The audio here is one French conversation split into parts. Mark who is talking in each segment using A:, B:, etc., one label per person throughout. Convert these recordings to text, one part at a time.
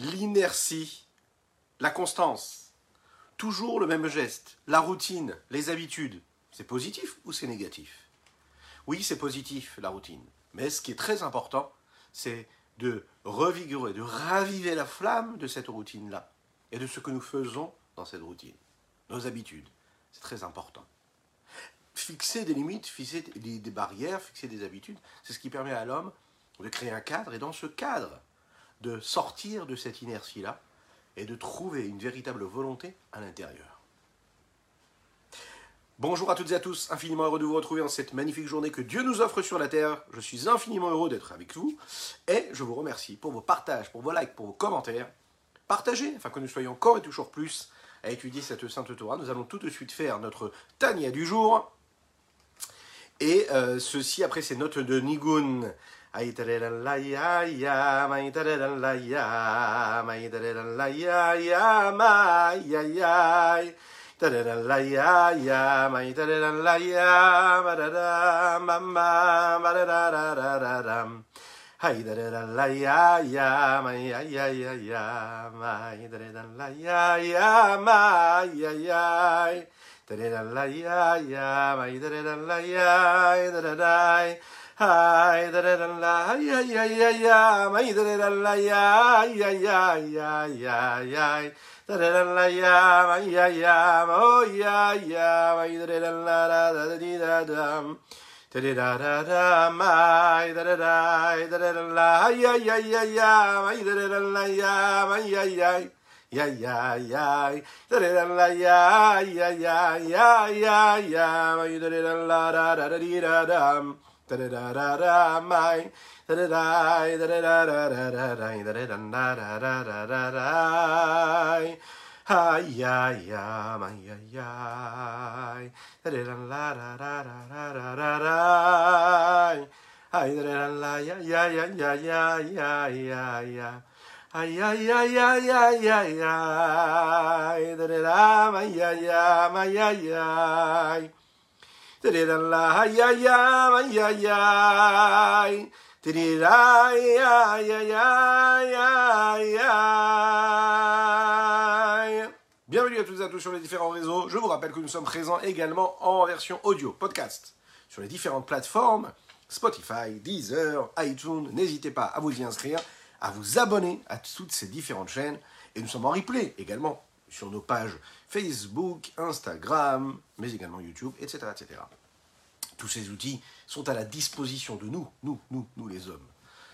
A: l'inertie, la constance, toujours le même geste, la routine, les habitudes, c'est positif ou c'est négatif? Oui, c'est positif, la routine. Mais ce qui est très important, c'est de revigorer, de raviver la flamme de cette routine-là et de ce que nous faisons dans cette routine, nos habitudes. C'est très important. Fixer des limites, fixer des barrières, fixer des habitudes, c'est ce qui permet à l'homme de créer un cadre et dans ce cadre, de sortir de cette inertie-là et de trouver une véritable volonté à l'intérieur. Bonjour à toutes et à tous, infiniment heureux de vous retrouver en cette magnifique journée que Dieu nous offre sur la terre. Je suis infiniment heureux d'être avec vous et je vous remercie pour vos partages, pour vos likes, pour vos commentaires. Partagez afin que nous soyons encore et toujours plus à étudier cette sainte Torah. Nous allons tout de suite faire notre Tania du jour. Et euh, ceci après ces notes de Nigun. Ay tareran la ya ya, may tareran la ya, may tareran la ya ya, may ya ya. Tareran la ya ya, may tareran la ya, marara, mama, marara, rararam. Hay tareran la ya ya, may ya ya ya ya, may tareran la ya ya, may ya ya. Tareran la ya ya, may tareran la ya, tareran Ay, da da da la, ya ya ya ya, may da da da la, ya ya ya ya ya ya, da da da la, ya, ya ya, oh ya ya, may da da da la, da da da da dum. Da da da da da, may da da da, da da da la, ya ya ya ya, may da da da la, ya, may ya ya. Ya ya ya, da da da la ya ya ya ya ya ya, da da da la da da da da dum. Da da da da da my da da da da da da da da da da da da da da da da Hi ya ya my ya ya da da la da da da da da da da Hi da da la ya ya ya ya ya ya ya ya Ay ay ay ay ay ay ay da da da ya ya ya ya Bienvenue à toutes et à tous sur les différents réseaux. Je vous rappelle que nous sommes présents également en version audio, podcast, sur les différentes plateformes Spotify, Deezer, iTunes. N'hésitez pas à vous y inscrire, à vous abonner à toutes ces différentes chaînes. Et nous sommes en replay également sur nos pages Facebook, Instagram, mais également YouTube, etc., etc. Tous ces outils sont à la disposition de nous, nous, nous, nous les hommes,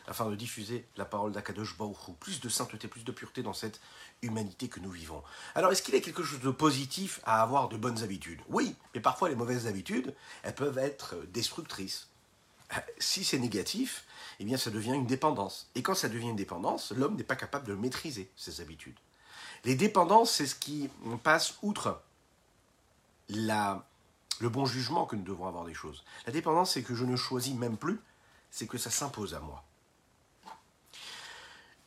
A: afin de diffuser la parole d'Akadosh Baruch plus de sainteté, plus de pureté dans cette humanité que nous vivons. Alors, est-ce qu'il y a quelque chose de positif à avoir de bonnes habitudes? Oui, mais parfois les mauvaises habitudes, elles peuvent être destructrices. Si c'est négatif, eh bien ça devient une dépendance. Et quand ça devient une dépendance, l'homme n'est pas capable de maîtriser ses habitudes. Les dépendances, c'est ce qui passe outre le bon jugement que nous devons avoir des choses. La dépendance, c'est que je ne choisis même plus, c'est que ça s'impose à moi.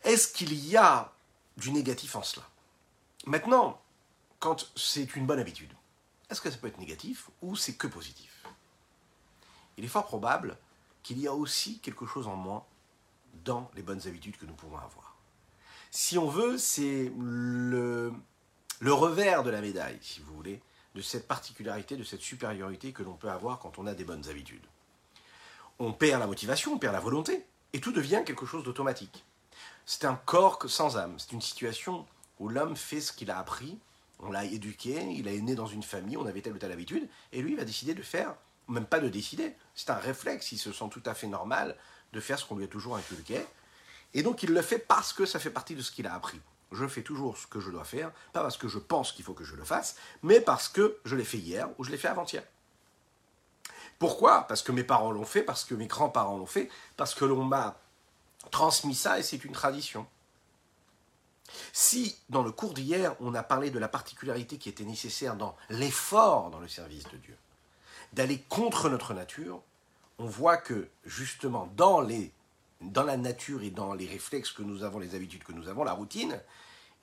A: Est-ce qu'il y a du négatif en cela? Maintenant, quand c'est une bonne habitude, est-ce que ça peut être négatif ou c'est que positif? Il est fort probable qu'il y a aussi quelque chose en moi dans les bonnes habitudes que nous pouvons avoir si on veut, c'est le, revers de la médaille, si vous voulez, de cette particularité, de cette supériorité que l'on peut avoir quand on a des bonnes habitudes. On perd la motivation, on perd la volonté, et tout devient quelque chose d'automatique. C'est un corps sans âme, c'est une situation où l'homme fait ce qu'il a appris, on l'a éduqué, il est né dans une famille, on avait telle ou telle habitude, et lui il va décider de faire, même pas de décider, c'est un réflexe, il se sent tout à fait normal de faire ce qu'on lui a toujours inculqué, et donc il le fait parce que ça fait partie de ce qu'il a appris. Je fais toujours ce que je dois faire, pas parce que je pense qu'il faut que je le fasse, mais parce que je l'ai fait hier ou je l'ai fait avant-hier. Pourquoi? Parce que mes parents l'ont fait, parce que mes grands-parents l'ont fait, parce que l'on m'a transmis ça et c'est une tradition. Si, dans le cours d'hier, on a parlé de la particularité qui était nécessaire dans l'effort dans le service de Dieu, d'aller contre notre nature, on voit que, justement, dans les dans la nature et dans les réflexes que nous avons, les habitudes que nous avons, la routine,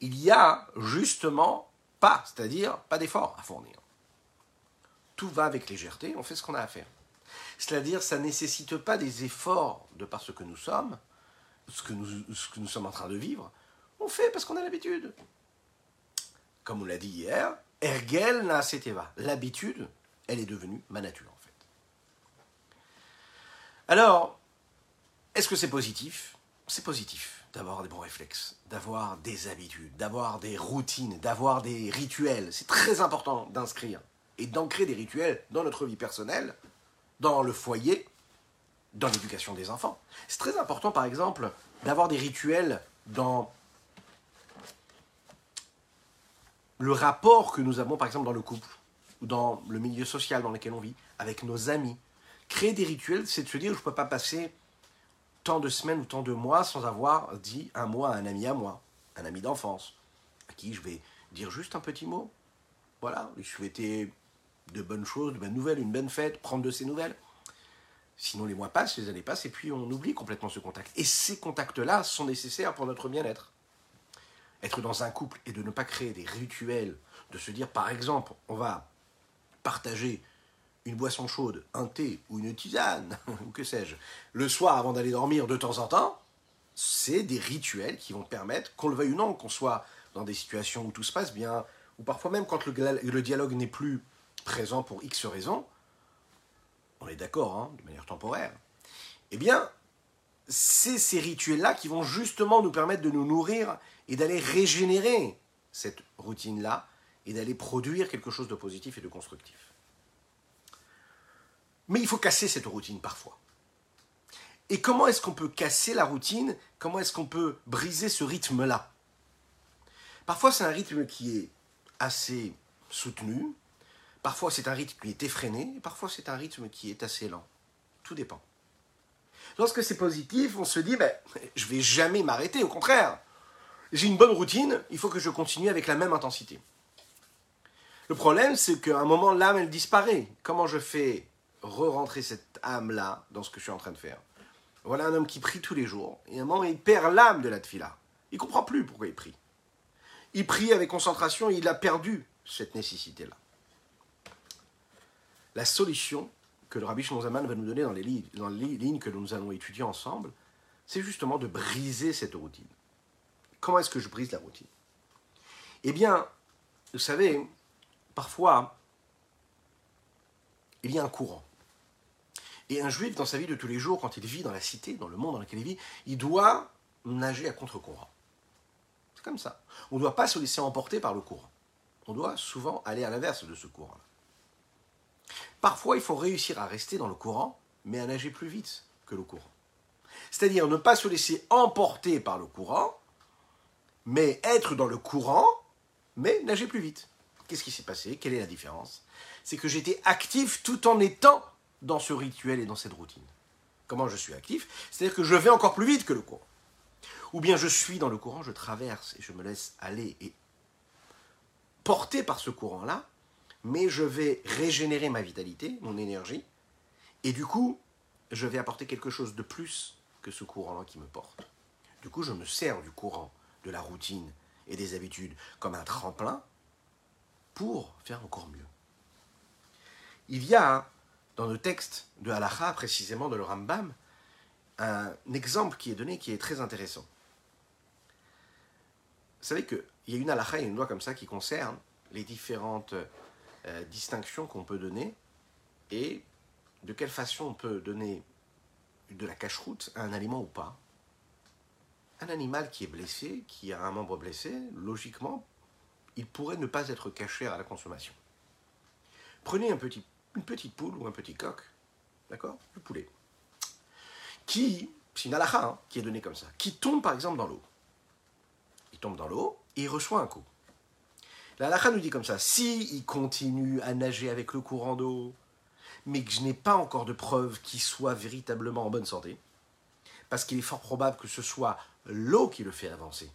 A: il y a justement pas, c'est-à-dire pas d'effort à fournir. Tout va avec légèreté, on fait ce qu'on a à faire. C'est-à-dire, ça ne nécessite pas des efforts de par ce que nous sommes, ce que nous, sommes en train de vivre, On fait parce qu'on a l'habitude. Comme on l'a dit hier, Ergel na seteva. L'habitude, elle est devenue ma nature en fait. Alors, est-ce que c'est positif? C'est positif d'avoir des bons réflexes, d'avoir des habitudes, d'avoir des routines, d'avoir des rituels. C'est très important d'inscrire et d'ancrer des rituels dans notre vie personnelle, dans le foyer, dans l'éducation des enfants. C'est très important, par exemple, d'avoir des rituels dans le rapport que nous avons, par exemple, dans le couple, ou dans le milieu social dans lequel on vit, avec nos amis. Créer des rituels, c'est de se dire, je ne peux pas passer tant de semaines ou tant de mois sans avoir dit un mot à un ami à moi, un ami d'enfance, à qui je vais dire juste un petit mot. Voilà, lui souhaiter de bonnes choses, de bonnes nouvelles, une bonne fête, prendre de ses nouvelles. Sinon, les mois passent, les années passent, et puis on oublie complètement ce contact. Et ces contacts-là sont nécessaires pour notre bien-être. Être dans un couple et de ne pas créer des rituels, de se dire, par exemple, on va partager une boisson chaude, un thé ou une tisane, ou que sais-je, le soir avant d'aller dormir de temps en temps, c'est des rituels qui vont permettre, qu'on le veuille ou non, qu'on soit dans des situations où tout se passe bien, ou parfois même quand le, dialogue n'est plus présent pour X raisons, on est d'accord, hein, de manière temporaire, eh bien, c'est ces rituels-là qui vont justement nous permettre de nous nourrir et d'aller régénérer cette routine-là et d'aller produire quelque chose de positif et de constructif. Mais il faut casser cette routine parfois. Et comment est-ce qu'on peut casser la routine? Comment est-ce qu'on peut briser ce rythme-là? Parfois c'est un rythme qui est assez soutenu, parfois c'est un rythme qui est effréné, et parfois c'est un rythme qui est assez lent. Tout dépend. Lorsque c'est positif, on se dit, ben, je vais jamais m'arrêter, au contraire. J'ai une bonne routine, il faut que je continue avec la même intensité. Le problème, c'est qu'à un moment, l'âme, elle disparaît. Comment je fais re-rentrer cette âme-là dans ce que je suis en train de faire Voilà un homme qui prie tous les jours, et à un moment, il perd l'âme de la tfila. Il comprend plus pourquoi il prie. Il prie avec concentration, et il a perdu cette nécessité-là. La solution, que le Rabbi Shlomo va nous donner dans les, dans les lignes que nous allons étudier ensemble, c'est justement de briser cette routine. Comment est-ce que je brise la routine? Eh bien, vous savez, parfois, il y a un courant. Et un juif, dans sa vie de tous les jours, quand il vit dans la cité, dans le monde dans lequel il vit, il doit nager à contre-courant. C'est comme ça. On ne doit pas se laisser emporter par le courant. On doit souvent aller à l'inverse de ce courant-là. Parfois, il faut réussir à rester dans le courant, mais à nager plus vite que le courant. C'est-à-dire ne pas se laisser emporter par le courant, mais être dans le courant, mais nager plus vite. Qu'est-ce qui s'est passé? Quelle est la différence? C'est que j'étais actif tout en étant dans ce rituel et dans cette routine. Comment je suis actif? C'est-à-dire que je vais encore plus vite que le courant. Ou bien je suis dans le courant, je traverse et je me laisse aller et porter par ce courant-là, mais je vais régénérer ma vitalité, mon énergie, et du coup, je vais apporter quelque chose de plus que ce courant-là qui me porte. Du coup, je me sers du courant, de la routine et des habitudes comme un tremplin pour faire encore mieux. Il y a dans le texte de Halacha, précisément de le Rambam, un exemple qui est donné qui est très intéressant. Vous savez qu'il y a une Halacha et une loi comme ça qui concerne les différentes euh, distinction qu'on peut donner et de quelle façon on peut donner de la cache-route à un aliment ou pas. Un animal qui est blessé, qui a un membre blessé, logiquement, il pourrait ne pas être caché à la consommation. Prenez un petit, une petite poule ou un petit coq, d'accord Le poulet, qui, c'est une halakha hein, qui est donnée comme ça, qui tombe par exemple dans l'eau. Il tombe dans l'eau et reçoit un coup. La nous dit comme ça, si il continue à nager avec le courant d'eau, mais que je n'ai pas encore de preuves qu'il soit véritablement en bonne santé, parce qu'il est fort probable que ce soit l'eau qui le fait avancer.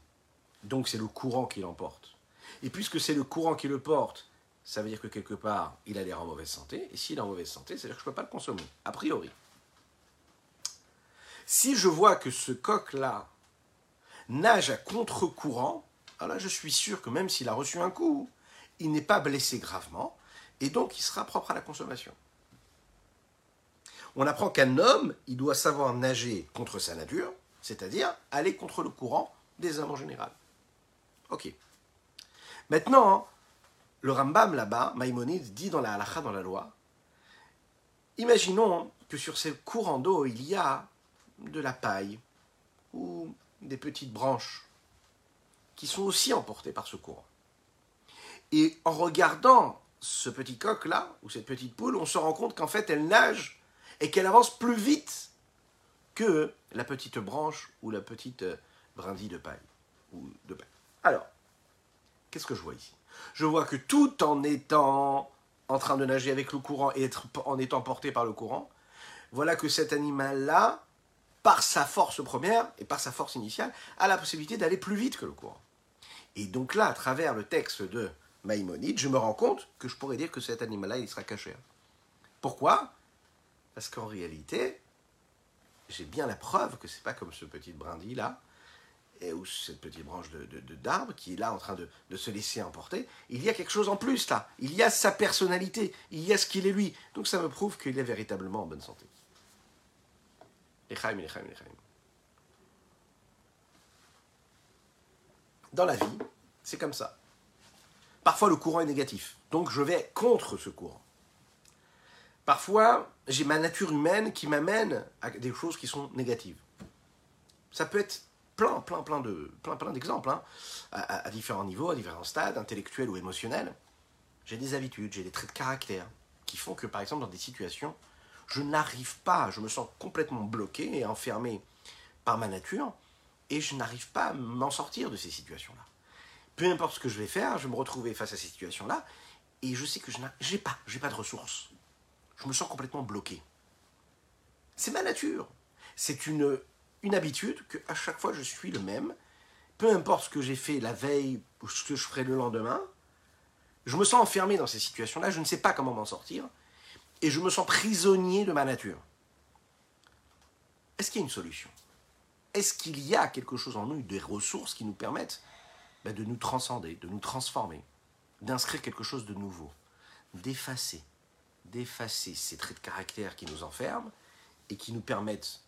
A: Donc c'est le courant qui l'emporte. Et puisque c'est le courant qui le porte, ça veut dire que quelque part, il a l'air en mauvaise santé. Et s'il est en mauvaise santé, c'est-à-dire que je ne peux pas le consommer, a priori. Si je vois que ce coq-là nage à contre-courant, alors là, je suis sûr que même s'il a reçu un coup, il n'est pas blessé gravement, et donc il sera propre à la consommation. On apprend qu'un homme, il doit savoir nager contre sa nature, c'est-à-dire aller contre le courant des hommes en général. Ok. Maintenant, le Rambam là-bas, Maïmonide, dit dans la halakha, dans la loi, imaginons que sur ces courants d'eau, il y a de la paille ou des petites branches qui sont aussi emportées par ce courant. Et en regardant ce petit coq-là, ou cette petite poule, on se rend compte qu'en fait, elle nage et qu'elle avance plus vite que la petite branche ou la petite brindille de paille. Ou de paille. Alors, qu'est-ce que je vois ici? Je vois que tout en étant en train de nager avec le courant et être, en étant porté par le courant, voilà que cet animal-là, par sa force première et par sa force initiale, a la possibilité d'aller plus vite que le courant. Et donc là, à travers le texte de Maïmonide, je me rends compte que je pourrais dire que cet animal-là, il sera caché. Pourquoi? Parce qu'en réalité, j'ai bien la preuve que c'est pas comme ce petit brindille là, et, ou cette petite branche d'arbre de, qui est là en train de, de, se laisser emporter. Il y a quelque chose en plus là. Il y a sa personnalité. Il y a ce qu'il est lui. Donc ça me prouve qu'il est véritablement en bonne santé. Dans la vie, c'est comme ça. Parfois le courant est négatif. Donc je vais contre ce courant. Parfois, j'ai ma nature humaine qui m'amène à des choses qui sont négatives. Ça peut être plein, plein, plein de, plein, plein d'exemples, hein, à, différents niveaux, à différents stades, intellectuels ou émotionnels. J'ai des habitudes, j'ai des traits de caractère qui font que, par exemple, dans des situations, je n'arrive pas, je me sens complètement bloqué et enfermé par ma nature, et je n'arrive pas à m'en sortir de ces situations-là. Peu importe ce que je vais faire, je vais me retrouver face à ces situations-là, et je sais que je n'ai pas, j'ai pas de ressources. Je me sens complètement bloqué. C'est ma nature. C'est une une habitude que à chaque fois je suis le même, peu importe ce que j'ai fait la veille ou ce que je ferai le lendemain, je me sens enfermé dans ces situations-là, je ne sais pas comment m'en sortir, et je me sens prisonnier de ma nature. Est-ce qu'il y a une solution? Est-ce qu'il y a quelque chose en nous, des ressources qui nous permettent ben, de nous transcender, de nous transformer, d'inscrire quelque chose de nouveau, d'effacer, d'effacer ces traits de caractère qui nous enferment et qui nous permettent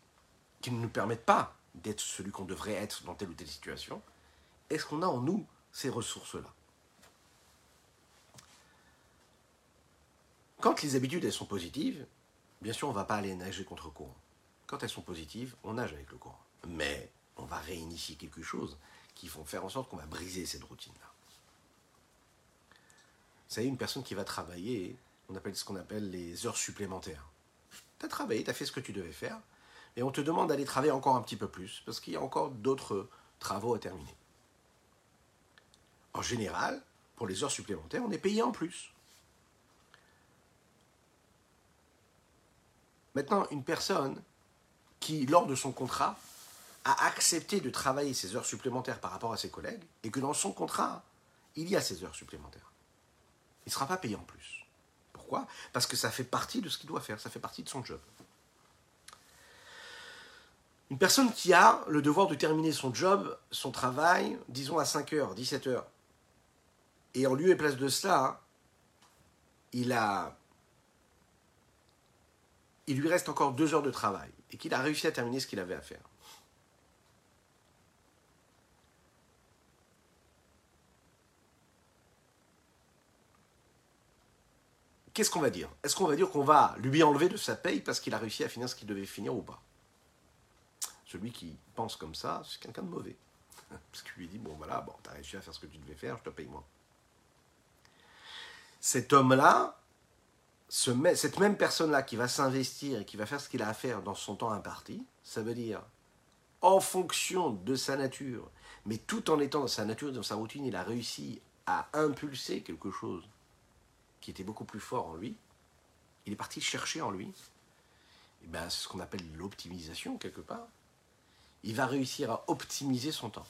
A: qui ne nous permettent pas d'être celui qu'on devrait être dans telle ou telle situation, est-ce qu'on a en nous ces ressources-là? Quand les habitudes elles sont positives, bien sûr on ne va pas aller nager contre courant. Quand elles sont positives, on nage avec le courant. Mais on va réinitier quelque chose qui vont faire en sorte qu'on va briser cette routine-là. Vous savez, une personne qui va travailler, on appelle ce qu'on appelle les heures supplémentaires. Tu as travaillé, tu as fait ce que tu devais faire, et on te demande d'aller travailler encore un petit peu plus, parce qu'il y a encore d'autres travaux à terminer. En général, pour les heures supplémentaires, on est payé en plus. Maintenant, une personne qui, lors de son contrat, a accepté de travailler ses heures supplémentaires par rapport à ses collègues, et que dans son contrat, il y a ces heures supplémentaires. Il ne sera pas payé en plus. Pourquoi? Parce que ça fait partie de ce qu'il doit faire, ça fait partie de son job. Une personne qui a le devoir de terminer son job, son travail, disons à 5h, 17h, et en lieu et place de cela, il a. Il lui reste encore deux heures de travail et qu'il a réussi à terminer ce qu'il avait à faire. Qu'est-ce qu'on va dire? Est-ce qu'on va dire qu'on va lui enlever de sa paye parce qu'il a réussi à finir ce qu'il devait finir ou pas? Celui qui pense comme ça, c'est quelqu'un de mauvais. Parce qu'il lui dit, bon voilà, bon, as réussi à faire ce que tu devais faire, je te paye moi. Cet homme-là, ce, cette même personne-là qui va s'investir et qui va faire ce qu'il a à faire dans son temps imparti, ça veut dire, en fonction de sa nature, mais tout en étant dans sa nature, dans sa routine, il a réussi à impulser quelque chose qui était beaucoup plus fort en lui. Il est parti chercher en lui. Et ben, c'est ce qu'on appelle l'optimisation quelque part il va réussir à optimiser son temps.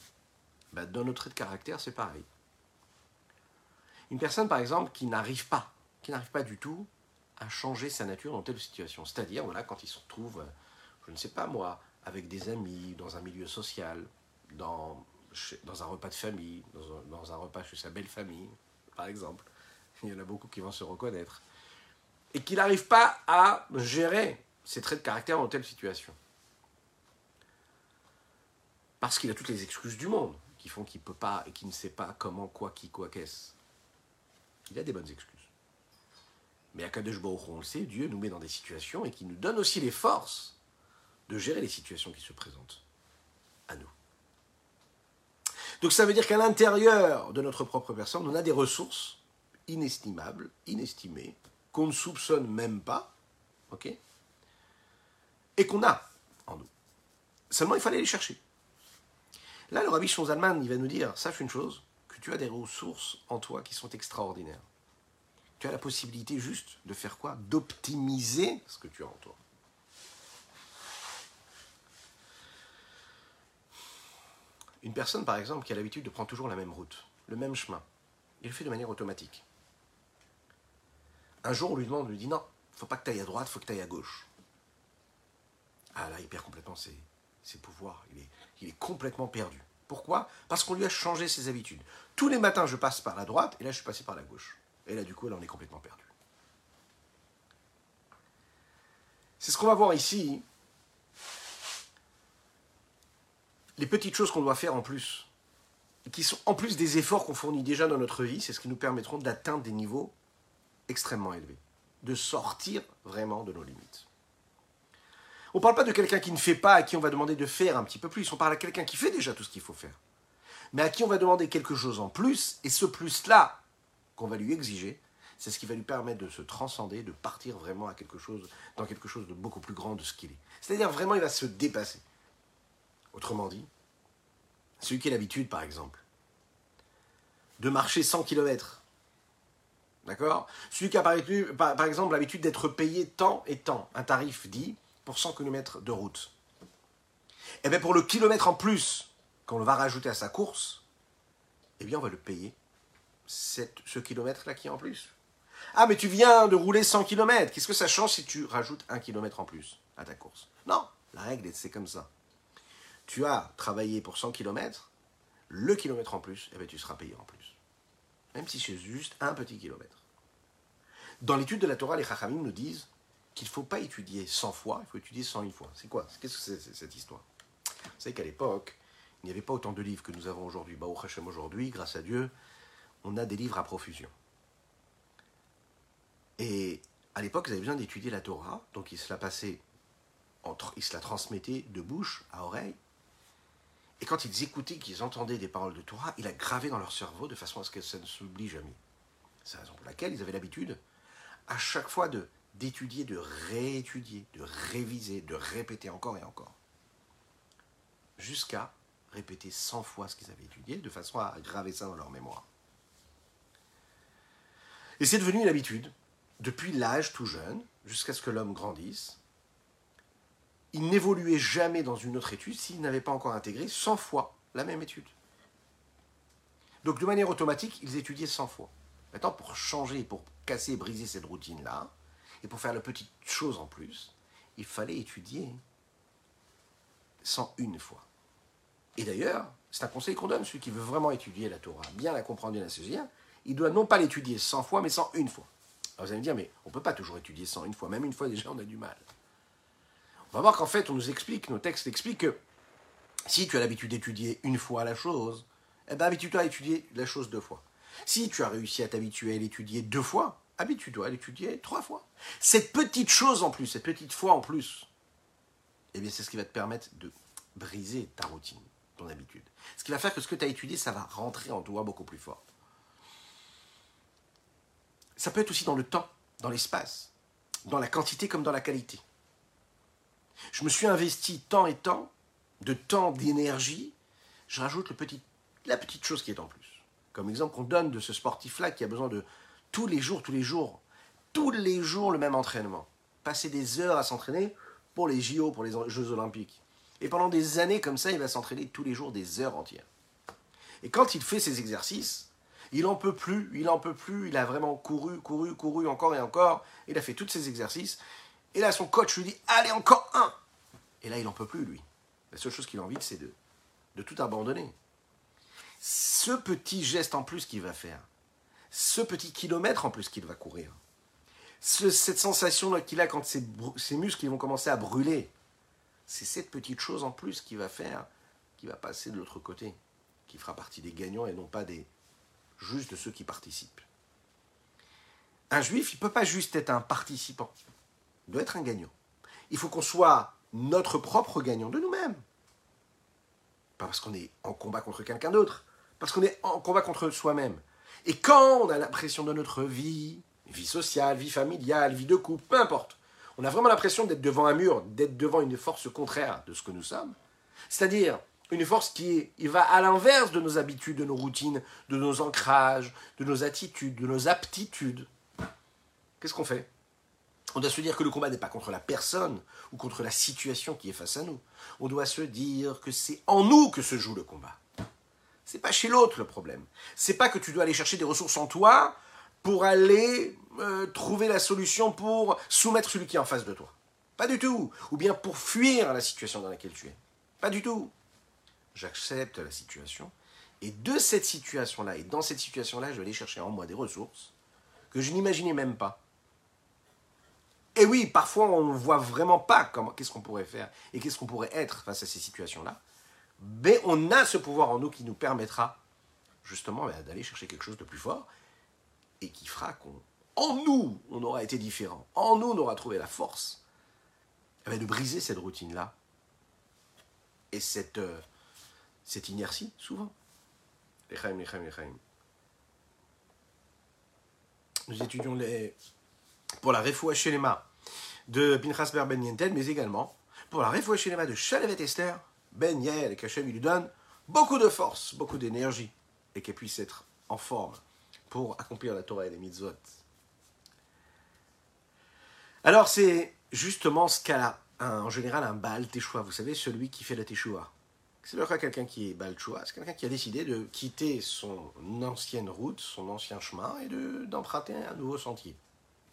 A: Bah, dans notre trait de caractère, c'est pareil. Une personne, par exemple, qui n'arrive pas, qui n'arrive pas du tout à changer sa nature dans telle situation. C'est-à-dire, voilà, quand il se retrouve, je ne sais pas moi, avec des amis, dans un milieu social, dans, un repas de famille, dans un, dans un repas chez sa belle famille, par exemple. Il y en a beaucoup qui vont se reconnaître. Et qu'il n'arrive pas à gérer ses traits de caractère dans telle situation parce qu'il a toutes les excuses du monde, qui font qu'il peut pas et qu'il ne sait pas comment, quoi, qui, quoi, qu'est-ce. Il a des bonnes excuses. Mais à Baruch on le sait, Dieu nous met dans des situations et qui nous donne aussi les forces de gérer les situations qui se présentent à nous. Donc ça veut dire qu'à l'intérieur de notre propre personne, on a des ressources inestimables, inestimées, qu'on ne soupçonne même pas, ok Et qu'on a en nous. Seulement, il fallait les chercher. Là, le rabbi Shonzalman, il va nous dire, sache une chose, que tu as des ressources en toi qui sont extraordinaires. Tu as la possibilité juste de faire quoi? D'optimiser ce que tu as en toi. Une personne, par exemple, qui a l'habitude de prendre toujours la même route, le même chemin, il le fait de manière automatique. Un jour, on lui demande, on lui dit non, faut pas que tu ailles à droite, il faut que tu ailles à gauche. Ah là, il perd complètement ses, pouvoirs. Il est, il est complètement perdu. Pourquoi? Parce qu'on lui a changé ses habitudes. Tous les matins, je passe par la droite, et là, je suis passé par la gauche. Et là, du coup, là, on est complètement perdu. C'est ce qu'on va voir ici. Les petites choses qu'on doit faire en plus, qui sont en plus des efforts qu'on fournit déjà dans notre vie, c'est ce qui nous permettront d'atteindre des niveaux extrêmement élevés, de sortir vraiment de nos limites. On ne parle pas de quelqu'un qui ne fait pas, à qui on va demander de faire un petit peu plus, on parle à quelqu'un qui fait déjà tout ce qu'il faut faire, mais à qui on va demander quelque chose en plus, et ce plus-là qu'on va lui exiger, c'est ce qui va lui permettre de se transcender, de partir vraiment à quelque chose, dans quelque chose de beaucoup plus grand de ce qu'il est. C'est-à-dire vraiment, il va se dépasser. Autrement dit, celui qui a l'habitude, par exemple, de marcher 100 km, d'accord? Celui qui a par, par exemple l'habitude d'être payé tant et tant, un tarif dit, pour 100 km de route. Et eh bien pour le kilomètre en plus qu'on va rajouter à sa course, eh bien on va le payer ce kilomètre-là qui est en plus. Ah, mais tu viens de rouler 100 km. Qu'est-ce que ça change si tu rajoutes un kilomètre en plus à ta course? Non, la règle, c'est comme ça. Tu as travaillé pour 100 km, le kilomètre en plus, eh bien, tu seras payé en plus. Même si c'est juste un petit kilomètre. Dans l'étude de la Torah, les Chachamim nous disent qu'il ne faut pas étudier 100 fois, il faut étudier 101 fois. C'est quoi? Qu'est-ce que c'est cette histoire? Vous savez qu'à l'époque, il n'y avait pas autant de livres que nous avons aujourd'hui. Bah, au Hachem aujourd'hui, grâce à Dieu, on a des livres à profusion. Et à l'époque, ils avaient besoin d'étudier la Torah, donc ils se la passaient, ils se la transmettaient de bouche à oreille. Et quand ils écoutaient, qu'ils entendaient des paroles de Torah, il a gravé dans leur cerveau de façon à ce que ça ne s'oublie jamais. C'est la raison pour laquelle ils avaient l'habitude, à chaque fois, de d'étudier, de réétudier, de réviser, de répéter encore et encore. Jusqu'à répéter 100 fois ce qu'ils avaient étudié, de façon à graver ça dans leur mémoire. Et c'est devenu une habitude, depuis l'âge tout jeune, jusqu'à ce que l'homme grandisse. Il n'évoluait jamais dans une autre étude s'il n'avait pas encore intégré 100 fois la même étude. Donc de manière automatique, ils étudiaient 100 fois. Maintenant, pour changer, pour casser briser cette routine-là, et pour faire la petite chose en plus, il fallait étudier 101 fois. Et d'ailleurs, c'est un conseil qu'on donne, celui qui veut vraiment étudier la Torah, bien la comprendre, bien la saisir, il doit non pas l'étudier 100 fois, mais 101 fois. Alors vous allez me dire, mais on ne peut pas toujours étudier 101 fois, même une fois déjà on a du mal. On va voir qu'en fait, on nous explique, nos textes expliquent que si tu as l'habitude d'étudier une fois la chose, eh bien habitue-toi à étudier la chose deux fois. Si tu as réussi à t'habituer à l'étudier deux fois, habitue-toi à l'étudier trois fois. Cette petite chose en plus, cette petite fois en plus, eh bien c'est ce qui va te permettre de briser ta routine, ton habitude. Ce qui va faire que ce que tu as étudié, ça va rentrer en toi beaucoup plus fort. Ça peut être aussi dans le temps, dans l'espace, dans la quantité comme dans la qualité. Je me suis investi tant et tant, de temps, d'énergie, je rajoute le petit, la petite chose qui est en plus. Comme exemple qu'on donne de ce sportif-là qui a besoin de tous les jours, tous les jours, tous les jours le même entraînement. Passer des heures à s'entraîner pour les JO, pour les Jeux Olympiques. Et pendant des années comme ça, il va s'entraîner tous les jours des heures entières. Et quand il fait ses exercices, il n'en peut plus, il n'en peut plus, il a vraiment couru, couru, couru encore et encore, il a fait tous ses exercices, et là son coach lui dit, allez encore un Et là il n'en peut plus, lui. La seule chose qu'il a envie, c'est de, de tout abandonner. Ce petit geste en plus qu'il va faire, ce petit kilomètre en plus qu'il va courir, cette sensation qu'il a quand ses, muscles vont commencer à brûler, c'est cette petite chose en plus qu'il va faire, qui va passer de l'autre côté, qui fera partie des gagnants et non pas des juste de ceux qui participent. Un juif, il ne peut pas juste être un participant. Il doit être un gagnant. Il faut qu'on soit notre propre gagnant de nous-mêmes. Pas parce qu'on est en combat contre quelqu'un d'autre, parce qu'on est en combat contre soi-même. Et quand on a l'impression de notre vie, vie sociale, vie familiale, vie de couple, peu importe, on a vraiment l'impression d'être devant un mur, d'être devant une force contraire de ce que nous sommes, c'est-à-dire une force qui va à l'inverse de nos habitudes, de nos routines, de nos ancrages, de nos attitudes, de nos aptitudes. Qu'est-ce qu'on fait? On doit se dire que le combat n'est pas contre la personne ou contre la situation qui est face à nous. On doit se dire que c'est en nous que se joue le combat. C'est pas chez l'autre le problème. C'est pas que tu dois aller chercher des ressources en toi pour aller euh, trouver la solution pour soumettre celui qui est en face de toi. Pas du tout. Ou bien pour fuir la situation dans laquelle tu es. Pas du tout. J'accepte la situation. Et de cette situation-là, et dans cette situation-là, je vais aller chercher en moi des ressources que je n'imaginais même pas. Et oui, parfois on ne voit vraiment pas comment, qu'est-ce qu'on pourrait faire et qu'est-ce qu'on pourrait être face à ces situations-là. Mais on a ce pouvoir en nous qui nous permettra justement bah, d'aller chercher quelque chose de plus fort et qui fera qu'en nous, on aura été différent. En nous, on aura trouvé la force eh ben, de briser cette routine-là et cette, euh, inertie, souvent. Nous étudions pour la Refoua Shelema de Pinchas Ber Ben Yentel, mais également pour la Refoua de Shalevet Esther, Ben Yael, et qu'Hachem lui donne beaucoup de force, beaucoup d'énergie, et qu'elle puisse être en forme pour accomplir la Torah et les mitzvot. Alors c'est justement ce qu'a en général un Baal Teshua, vous savez, celui qui fait la Teshua. C'est le cas quelqu'un qui est Baal Teshua, c'est quelqu'un qui a décidé de quitter son ancienne route, son ancien chemin, et d'emprunter un nouveau sentier.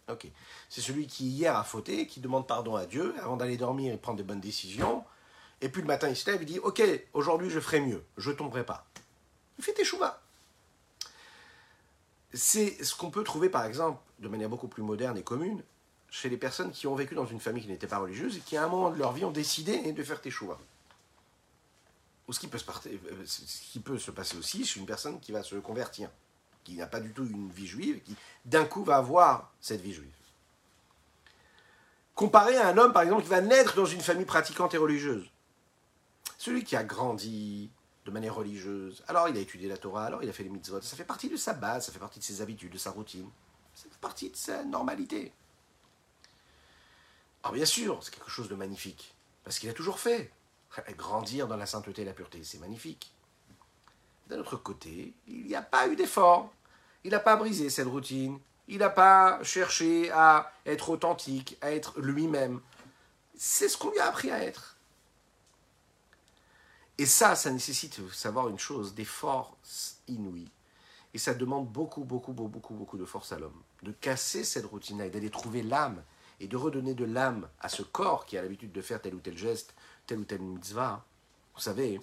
A: Ok. C'est celui qui hier a fauté, qui demande pardon à Dieu avant d'aller dormir et prendre des bonnes décisions. Et puis le matin, il se lève et dit Ok, aujourd'hui je ferai mieux, je tomberai pas. Il fait chouvas. C'est ce qu'on peut trouver par exemple de manière beaucoup plus moderne et commune chez les personnes qui ont vécu dans une famille qui n'était pas religieuse et qui à un moment de leur vie ont décidé de faire chouvas. Ou ce qui, peut se euh, ce qui peut se passer aussi chez une personne qui va se convertir qui n'a pas du tout une vie juive, qui d'un coup va avoir cette vie juive. Comparé à un homme, par exemple, qui va naître dans une famille pratiquante et religieuse. Celui qui a grandi de manière religieuse, alors il a étudié la Torah, alors il a fait les mitzvot, ça fait partie de sa base, ça fait partie de ses habitudes, de sa routine, ça fait partie de sa normalité. Alors bien sûr, c'est quelque chose de magnifique, parce qu'il a toujours fait. Grandir dans la sainteté et la pureté, c'est magnifique. D'un autre côté, il n'y a pas eu d'effort. Il n'a pas brisé cette routine. Il n'a pas cherché à être authentique, à être lui-même. C'est ce qu'on lui a appris à être. Et ça, ça nécessite de savoir une chose, des forces inouïes. Et ça demande beaucoup, beaucoup, beaucoup, beaucoup, beaucoup de force à l'homme. De casser cette routine-là et d'aller trouver l'âme et de redonner de l'âme à ce corps qui a l'habitude de faire tel ou tel geste, tel ou tel mitzvah. Vous savez,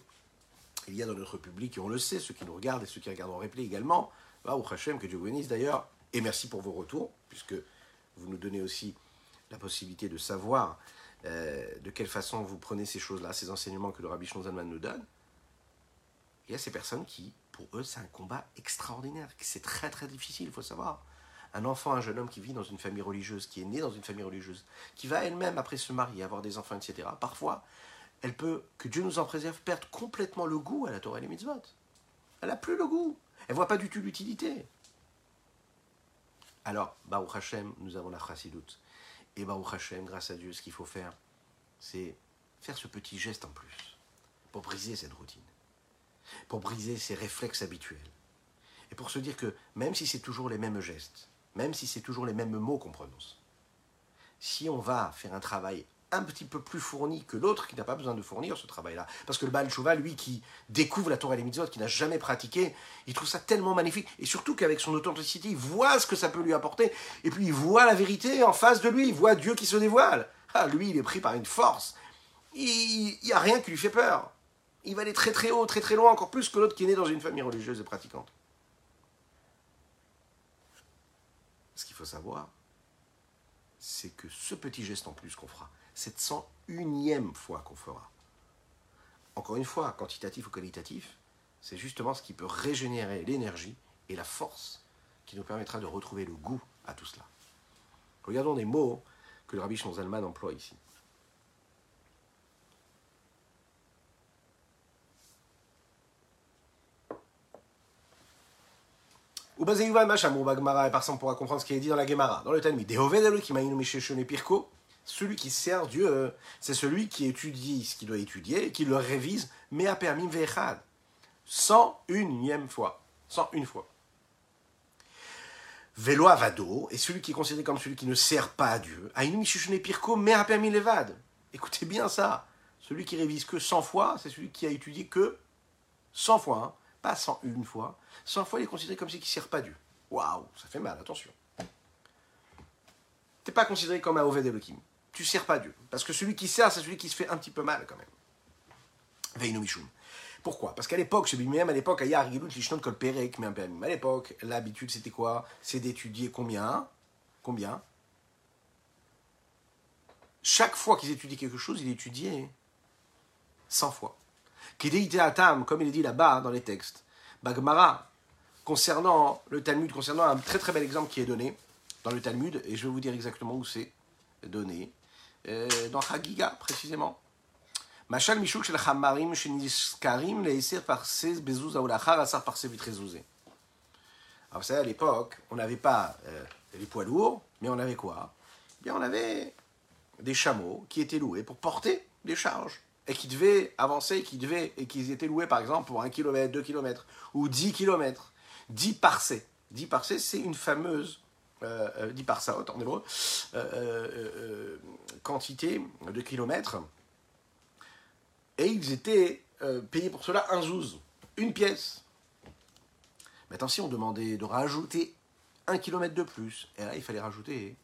A: il y a dans notre public, et on le sait, ceux qui nous regardent et ceux qui regardent en replay également, au Hachem, que Dieu vous bénisse d'ailleurs, et merci pour vos retours, puisque vous nous donnez aussi la possibilité de savoir euh, de quelle façon vous prenez ces choses-là, ces enseignements que le Rabbi Zalman nous donne. Il y a ces personnes qui, pour eux, c'est un combat extraordinaire, c'est très très difficile, il faut savoir. Un enfant, un jeune homme qui vit dans une famille religieuse, qui est né dans une famille religieuse, qui va elle-même, après se marier, avoir des enfants, etc., parfois, elle peut, que Dieu nous en préserve, perdre complètement le goût à la Torah et les mitzvot. Elle n'a plus le goût. Elle voit pas du tout l'utilité. Alors, Baruch Hashem, nous avons la chassidoute. Et Baruch Hashem, grâce à Dieu, ce qu'il faut faire, c'est faire ce petit geste en plus pour briser cette routine, pour briser ces réflexes habituels. Et pour se dire que même si c'est toujours les mêmes gestes, même si c'est toujours les mêmes mots qu'on prononce, si on va faire un travail un petit peu plus fourni que l'autre qui n'a pas besoin de fournir ce travail-là. Parce que le Baal Chouva, lui, qui découvre la Torah et les mitzvot, qui n'a jamais pratiqué, il trouve ça tellement magnifique. Et surtout qu'avec son authenticité, il voit ce que ça peut lui apporter. Et puis il voit la vérité en face de lui, il voit Dieu qui se dévoile. Ah, lui, il est pris par une force. Il n'y a rien qui lui fait peur. Il va aller très très haut, très très loin, encore plus que l'autre qui est né dans une famille religieuse et pratiquante. Ce qu'il faut savoir, c'est que ce petit geste en plus qu'on fera, 701e fois qu'on fera. Encore une fois, quantitatif ou qualitatif, c'est justement ce qui peut régénérer l'énergie et la force qui nous permettra de retrouver le goût à tout cela. Regardons les mots que le rabbi Zalman emploie ici. Ou Bagmara, et par ça on pourra comprendre ce qui est dit dans la Gemara, dans le Talmud. Pirko, celui qui sert Dieu, c'est celui qui étudie ce qu'il doit étudier et qui le révise, mais a permis vechad, une unième fois, sans une fois. Vélo avado est celui qui est considéré comme celui qui ne sert pas à Dieu. Aïnou Pirko, mais a permis levad. Écoutez bien ça. Celui qui révise que 100 fois, c'est celui qui a étudié que 100 fois, hein. pas 101 fois. 100 fois, il est considéré comme celui qui ne sert pas Dieu. Waouh, ça fait mal, attention. Tu n'es pas considéré comme un. Tu sers pas Dieu. Parce que celui qui sert, c'est celui qui se fait un petit peu mal quand même. Veinu Mishum. Pourquoi? Parce qu'à l'époque, même à l'époque, à l'époque, l'habitude c'était quoi? C'est d'étudier combien? Combien? Chaque fois qu'ils étudiaient quelque chose, ils étudiaient 100 fois. Comme il est dit là-bas dans les textes, Bagmara, concernant le Talmud, concernant un très très bel exemple qui est donné dans le Talmud, et je vais vous dire exactement où c'est donné, dans Chagiga précisément. Machal Mishuk shel Chamarim Sheniskarim Leisir Parse Bezuz Aulachar Asar Parse Vitrezuzé. Alors vous savez, à l'époque, on n'avait pas euh, les poids lourds, mais on avait quoi? Eh Bien, on avait des chameaux qui étaient loués pour porter des charges et qui devaient avancer, qui devaient, et qui étaient loués par exemple pour 1 km, 2 km ou 10 km. 10 parsées. 10 parsées, c'est une fameuse, euh, euh, 10 parsaot en hébreu, euh, quantité de kilomètres et ils étaient payés pour cela un zouz, une pièce. Maintenant, si on demandait de rajouter un kilomètre de plus, et là, il fallait rajouter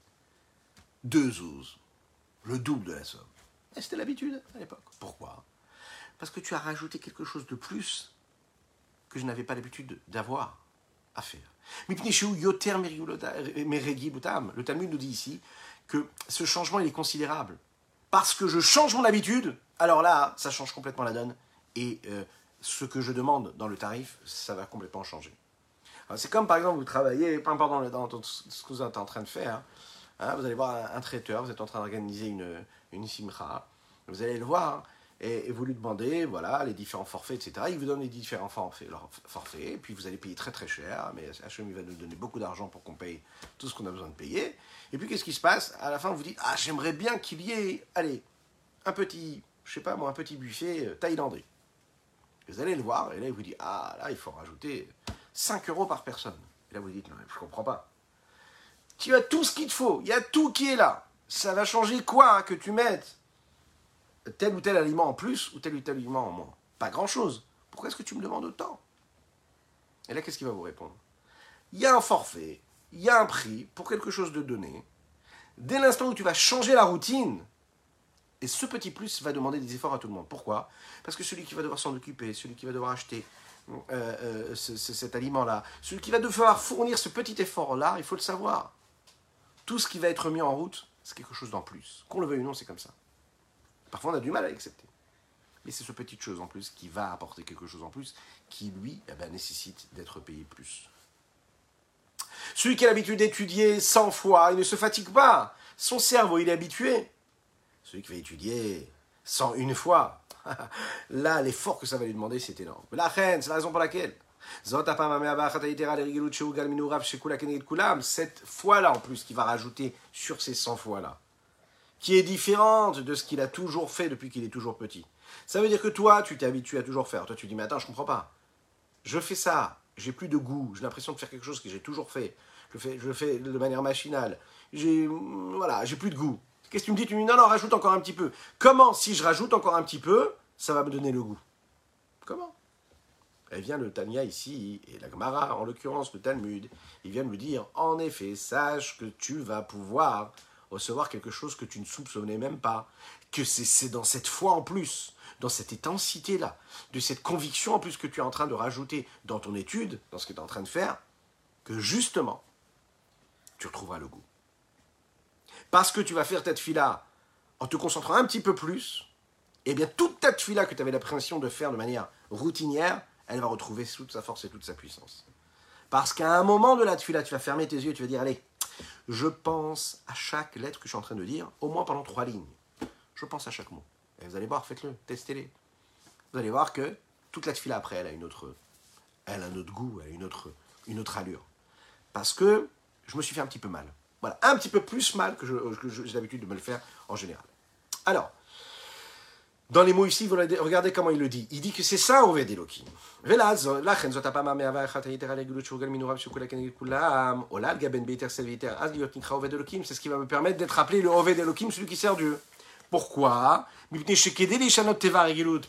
A: deux zouz, le double de la somme. Et c'était l'habitude à l'époque. Pourquoi? Parce que tu as rajouté quelque chose de plus que je n'avais pas l'habitude d'avoir à faire. Le Talmud nous dit ici que ce changement il est considérable. Parce que je change mon habitude, alors là, ça change complètement la donne. Et euh, ce que je demande dans le tarif, ça va complètement changer. C'est comme par exemple, vous travaillez, peu importe dans, ce que vous êtes en train de faire, hein, vous allez voir un, traiteur, vous êtes en train d'organiser une, une simcha, vous allez le voir, et, vous lui demandez, voilà, les différents forfaits, etc. Il vous donne les différents forfaits, et puis vous allez payer très très cher, mais HM va nous donner beaucoup d'argent pour qu'on paye tout ce qu'on a besoin de payer. Et puis qu'est-ce qui se passe? À la fin, vous dites, ah, j'aimerais bien qu'il y ait, allez, un petit je sais pas moi, un petit buffet euh, thaïlandais. Vous allez le voir, et là, il vous dit, ah, là, il faut rajouter 5 euros par personne. Et là, vous dites, non, je comprends pas. Tu as tout ce qu'il te faut, il y a tout qui est là. Ça va changer quoi que tu mettes? Tel ou tel aliment en plus ou tel ou tel aliment en moins Pas grand-chose. Pourquoi est-ce que tu me demandes autant? Et là, qu'est-ce qu'il va vous répondre? Il y a un forfait, il y a un prix pour quelque chose de donné. Dès l'instant où tu vas changer la routine, et ce petit plus va demander des efforts à tout le monde. Pourquoi? Parce que celui qui va devoir s'en occuper, celui qui va devoir acheter euh, euh, cet aliment-là, celui qui va devoir fournir ce petit effort-là, il faut le savoir. Tout ce qui va être mis en route, c'est quelque chose d'en plus. Qu'on le veuille ou non, c'est comme ça. Parfois, on a du mal à l'accepter. Mais c'est ce petite chose en plus qui va apporter quelque chose en plus, qui lui eh ben, nécessite d'être payé plus. Celui qui a l'habitude d'étudier 100 fois, il ne se fatigue pas. Son cerveau, il est habitué. Celui qui va étudier sans une fois, là, l'effort que ça va lui demander, c'est énorme. La reine, c'est la raison pour laquelle. Cette fois-là, en plus, qui va rajouter sur ces 100 fois-là, qui est différente de ce qu'il a toujours fait depuis qu'il est toujours petit. Ça veut dire que toi, tu t'es habitué à toujours faire. Toi, tu dis, mais attends, je comprends pas. Je fais ça, j'ai plus de goût, j'ai l'impression de faire quelque chose que j'ai toujours fait. Je le fais de manière machinale. J'ai, voilà, j'ai plus de goût. Qu'est-ce que tu me dis? Tu me dis non, non, rajoute encore un petit peu. Comment, si je rajoute encore un petit peu, ça va me donner le goût? Comment? Elle vient le Tania ici, et la Gemara, en l'occurrence le Talmud, il vient me dire en effet, sache que tu vas pouvoir recevoir quelque chose que tu ne soupçonnais même pas, que c'est dans cette foi en plus, dans cette intensité-là, de cette conviction en plus que tu es en train de rajouter dans ton étude, dans ce que tu es en train de faire, que justement, tu retrouveras le goût parce que tu vas faire cette fila en te concentrant un petit peu plus, eh bien toute cette fila que tu avais l'impression de faire de manière routinière, elle va retrouver toute sa force et toute sa puissance. Parce qu'à un moment de la tefila, tu vas fermer tes yeux tu vas dire, allez, je pense à chaque lettre que je suis en train de dire, au moins pendant trois lignes. Je pense à chaque mot. Vous allez voir, faites-le, testez-les. Vous allez voir que toute la tefila après, elle a une autre, elle a un autre goût, elle a une autre, une autre allure. Parce que je me suis fait un petit peu mal. Voilà, un petit peu plus mal que j'ai l'habitude de me le faire en général. Alors, dans les mots ici, regardez comment il le dit. Il dit que c'est ça, Oved Elohim. C'est ce qui va me permettre d'être appelé le Oved Elohim, celui qui sert Dieu. Pourquoi?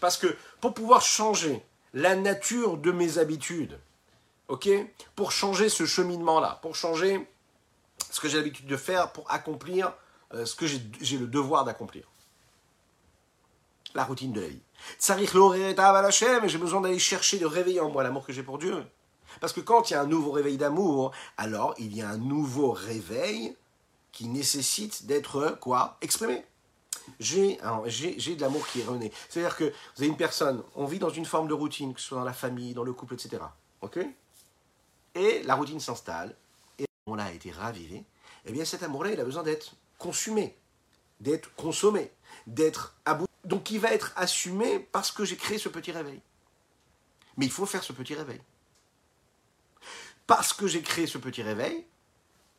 A: Parce que pour pouvoir changer la nature de mes habitudes, ok? Pour changer ce cheminement-là, pour changer ce que j'ai l'habitude de faire, pour accomplir euh, ce que j'ai le devoir d'accomplir la routine de la vie. j'ai besoin d'aller chercher de réveiller en moi l'amour que j'ai pour Dieu. Parce que quand il y a un nouveau réveil d'amour, alors il y a un nouveau réveil qui nécessite d'être quoi Exprimé. J'ai de l'amour qui est rené. C'est-à-dire que vous avez une personne, on vit dans une forme de routine, que ce soit dans la famille, dans le couple, etc. Ok? Et la routine s'installe, et on a été ravivé. Eh bien cet amour-là, il a besoin d'être consumé, d'être consommé, d'être abouti. Donc il va être assumé parce que j'ai créé ce petit réveil. Mais il faut faire ce petit réveil. Parce que j'ai créé ce petit réveil,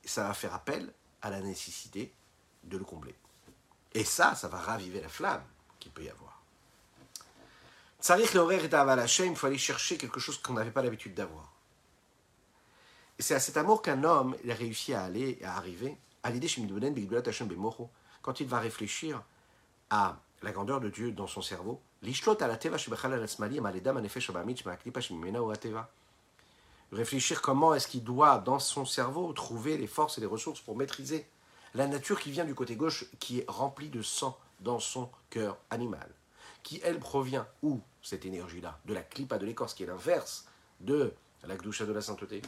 A: ça va faire appel à la nécessité de le combler. Et ça, ça va raviver la flamme qu'il peut y avoir. Tsarich l'horaire est à il faut aller chercher quelque chose qu'on n'avait pas l'habitude d'avoir. Et c'est à cet amour qu'un homme il a réussi à aller, à arriver, à l'idée chez quand il va réfléchir à la grandeur de Dieu dans son cerveau. Réfléchir comment est-ce qu'il doit, dans son cerveau, trouver les forces et les ressources pour maîtriser la nature qui vient du côté gauche, qui est remplie de sang dans son cœur animal. Qui, elle, provient, où cette énergie-là De la clipa de l'écorce, qui est l'inverse de la gdoucha de la sainteté?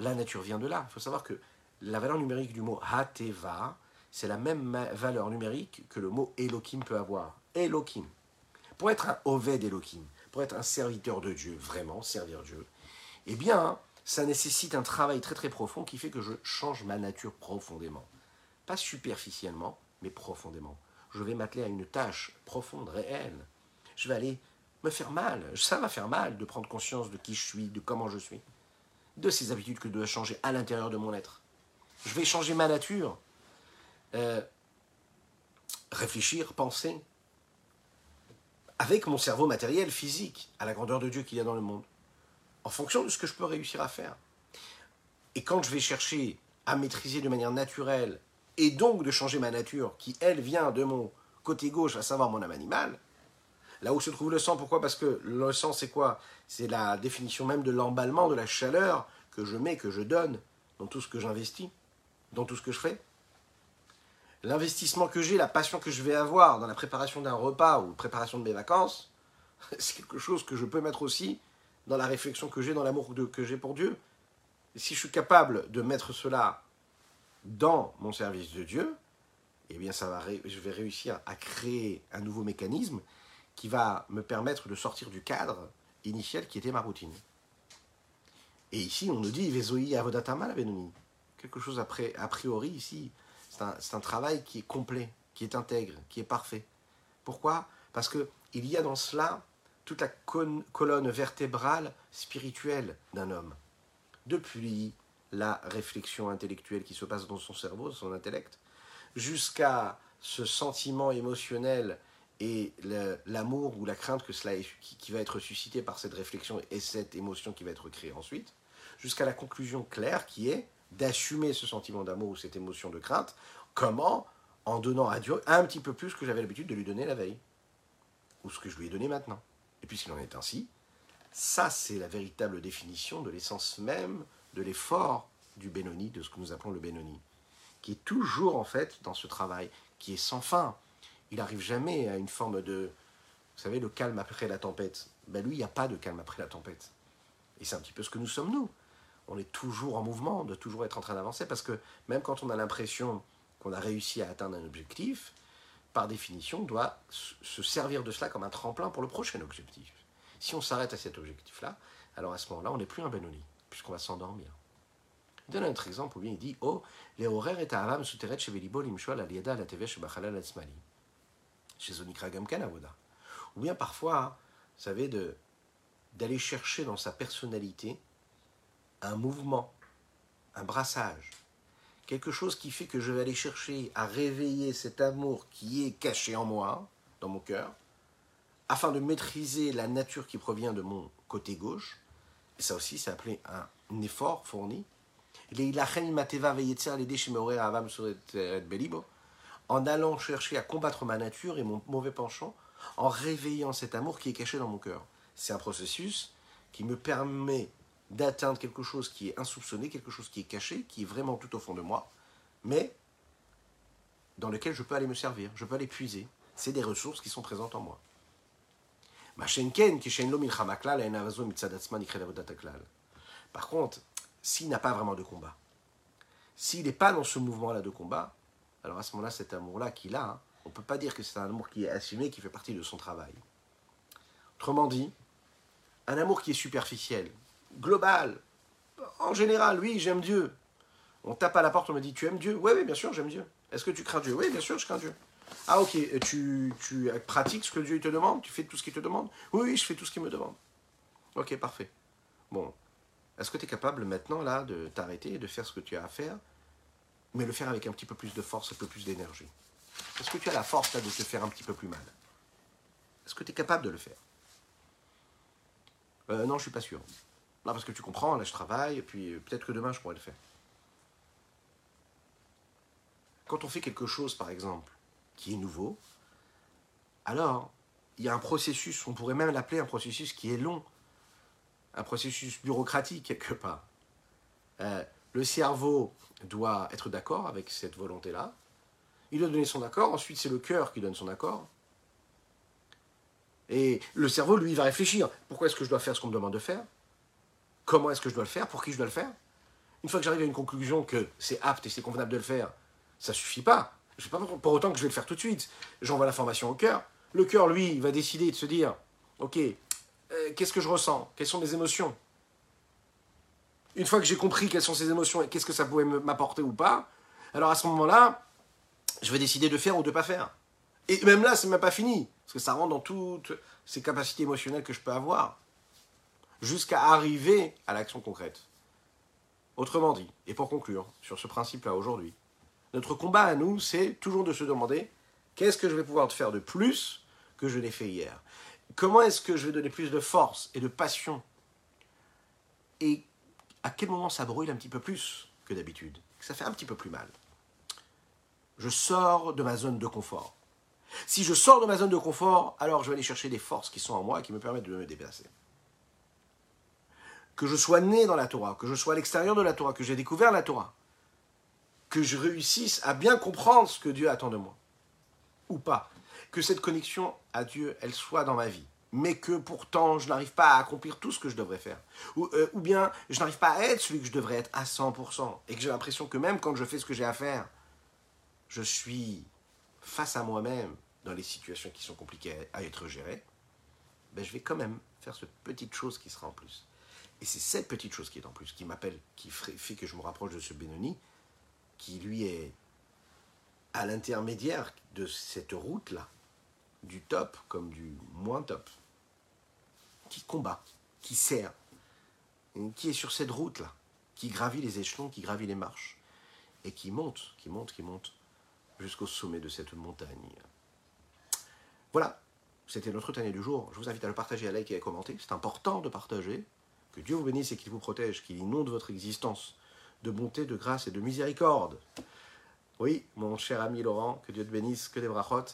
A: La nature vient de là. Il faut savoir que la valeur numérique du mot hateva, c'est la même valeur numérique que le mot Elohim peut avoir. Elohim. Pour être un Oved Elohim, pour être un serviteur de Dieu, vraiment servir Dieu, eh bien, ça nécessite un travail très très profond qui fait que je change ma nature profondément. Pas superficiellement, mais profondément. Je vais m'atteler à une tâche profonde, réelle. Je vais aller me faire mal. Ça va faire mal de prendre conscience de qui je suis, de comment je suis, de ces habitudes que je dois changer à l'intérieur de mon être. Je vais changer ma nature. Euh, réfléchir, penser, avec mon cerveau matériel, physique, à la grandeur de Dieu qu'il y a dans le monde, en fonction de ce que je peux réussir à faire. Et quand je vais chercher à maîtriser de manière naturelle, et donc de changer ma nature, qui elle vient de mon côté gauche, à savoir mon âme animale, là où se trouve le sang, pourquoi? Parce que le sang, c'est quoi? C'est la définition même de l'emballement, de la chaleur que je mets, que je donne dans tout ce que j'investis, dans tout ce que je fais l'investissement que j'ai, la passion que je vais avoir dans la préparation d'un repas ou préparation de mes vacances, c'est quelque chose que je peux mettre aussi dans la réflexion que j'ai, dans l'amour que j'ai pour Dieu. Si je suis capable de mettre cela dans mon service de Dieu, eh bien ça va, je vais réussir à créer un nouveau mécanisme qui va me permettre de sortir du cadre initial qui était ma routine. Et ici, on nous dit Vezoi Avodatama la Quelque chose a priori ici, c'est un, travail qui est complet, qui est intègre, qui est parfait. Pourquoi? Parce qu'il y a dans cela toute la colonne vertébrale spirituelle d'un homme. Depuis la réflexion intellectuelle qui se passe dans son cerveau, son intellect, jusqu'à ce sentiment émotionnel et l'amour ou la crainte que cela qui, va être suscité par cette réflexion et cette émotion qui va être créée ensuite, jusqu'à la conclusion claire qui est d'assumer ce sentiment d'amour ou cette émotion de crainte. Comment En donnant à Dieu un petit peu plus que j'avais l'habitude de lui donner la veille. Ou ce que je lui ai donné maintenant. Et puisqu'il en est ainsi, ça c'est la véritable définition de l'essence même de l'effort du Benoni, de ce que nous appelons le Benoni. Qui est toujours en fait dans ce travail, qui est sans fin. Il n'arrive jamais à une forme de, vous savez, le calme après la tempête. Ben lui, il n'y a pas de calme après la tempête. Et c'est un petit peu ce que nous sommes nous on est toujours en mouvement, de toujours être en train d'avancer, parce que même quand on a l'impression qu'on a réussi à atteindre un objectif, par définition, on doit se servir de cela comme un tremplin pour le prochain objectif. Si on s'arrête à cet objectif-là, alors à ce moment-là, on n'est plus un Benoni, puisqu'on va s'endormir. Il donne un autre exemple où il dit Oh, les horaires et avam souteret chez Velibo limshol aliada la tv chez Bachalal Atzmali. Chez Zonikra Gamkan Avoda. Ou bien parfois, vous savez, d'aller chercher dans sa personnalité un mouvement, un brassage, quelque chose qui fait que je vais aller chercher à réveiller cet amour qui est caché en moi, dans mon cœur, afin de maîtriser la nature qui provient de mon côté gauche. Et ça aussi, c'est appelé un effort fourni en allant chercher à combattre ma nature et mon mauvais penchant, en réveillant cet amour qui est caché dans mon cœur. C'est un processus qui me permet d'atteindre quelque chose qui est insoupçonné, quelque chose qui est caché, qui est vraiment tout au fond de moi, mais dans lequel je peux aller me servir, je peux aller puiser. C'est des ressources qui sont présentes en moi. Par contre, s'il n'a pas vraiment de combat. S'il n'est pas dans ce mouvement-là de combat, alors à ce moment-là, cet amour-là qu'il a, hein, on ne peut pas dire que c'est un amour qui est assumé, qui fait partie de son travail. Autrement dit, un amour qui est superficiel, global, en général, oui, j'aime Dieu. On tape à la porte, on me dit, tu aimes Dieu? Oui, oui, bien sûr, j'aime Dieu. Est-ce que tu crains Dieu? Oui, bien sûr, je crains Dieu. Ah, ok, tu, pratiques ce que Dieu te demande? Tu fais tout ce qu'il te demande? Oui, oui, je fais tout ce qu'il me demande. Ok, parfait. Bon, est-ce que tu es capable maintenant, là, de t'arrêter et de faire ce que tu as à faire, mais le faire avec un petit peu plus de force, un peu plus d'énergie? Est-ce que tu as la force, là, de te faire un petit peu plus mal? Est-ce que tu es capable de le faire? Euh, Non, je suis pas sûr. Non, parce que tu comprends, là, je travaille, et puis euh, peut-être que demain, je pourrais le faire. Quand on fait quelque chose, par exemple, qui est nouveau, alors, il y a un processus, on pourrait même l'appeler un processus qui est long, un processus bureaucratique quelque part. Euh, le cerveau doit être d'accord avec cette volonté-là. Il doit donner son accord. Ensuite, c'est le cœur qui donne son accord. Et le cerveau, lui, va réfléchir. Pourquoi est-ce que je dois faire ce qu'on me demande de faire? Comment est-ce que je dois le faire Pour qui je dois le faire Une fois que j'arrive à une conclusion que c'est apte et c'est convenable de le faire, ça suffit pas. Je sais pas pour autant que je vais le faire tout de suite. J'envoie l'information au cœur. Le cœur, lui, va décider de se dire, ok, euh, qu'est-ce que je ressens? Quelles sont mes émotions? Une fois que j'ai compris quelles sont ces émotions et qu'est-ce que ça pouvait m'apporter ou pas, alors à ce moment-là, je vais décider de faire ou de ne pas faire. Et même là, c'est même pas fini, parce que ça rentre dans toutes ces capacités émotionnelles que je peux avoir, jusqu'à arriver à l'action concrète. Autrement dit, et pour conclure sur ce principe-là aujourd'hui, notre combat à nous, c'est toujours de se demander qu'est-ce que je vais pouvoir faire de plus que je l'ai fait hier? Comment est-ce que je vais donner plus de force et de passion? Et à quel moment ça brûle un petit peu plus que d'habitude? Ça fait un petit peu plus mal? Je sors de ma zone de confort. Si je sors de ma zone de confort, alors je vais aller chercher des forces qui sont en moi et qui me permettent de me déplacer. Que je sois né dans la Torah, que je sois à l'extérieur de la Torah, que j'ai découvert la Torah, que je réussisse à bien comprendre ce que Dieu attend de moi, ou pas que cette connexion à Dieu, elle soit dans ma vie, mais que pourtant je n'arrive pas à accomplir tout ce que je devrais faire. Ou, euh, bien je n'arrive pas à être celui que je devrais être à 100%, et que j'ai l'impression que même quand je fais ce que j'ai à faire, je suis face à moi-même dans les situations qui sont compliquées à être gérées, ben je vais quand même faire cette petite chose qui sera en plus. Et c'est cette petite chose qui est en plus, qui m'appelle, qui fait que je me rapproche de ce Benoni, qui lui est à l'intermédiaire de cette route-là, du top comme du moins top, qui combat, qui sert, qui est sur cette route-là, qui gravit les échelons, qui gravit les marches, et qui monte, qui monte, qui monte jusqu'au sommet de cette montagne. Voilà, c'était notre Tania du jour. Je vous invite à le partager, à liker et à commenter. C'est important de partager. Que Dieu vous bénisse et qu'il vous protège, qu'il inonde votre existence de bonté, de grâce et de miséricorde. Oui, mon cher ami Laurent, que Dieu te bénisse, que des brachot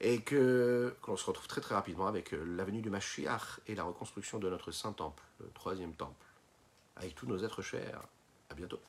A: et que l'on se retrouve très très rapidement avec euh, l'avenue du Mashiach et la reconstruction de notre saint temple, le troisième temple, avec tous nos êtres chers. À bientôt.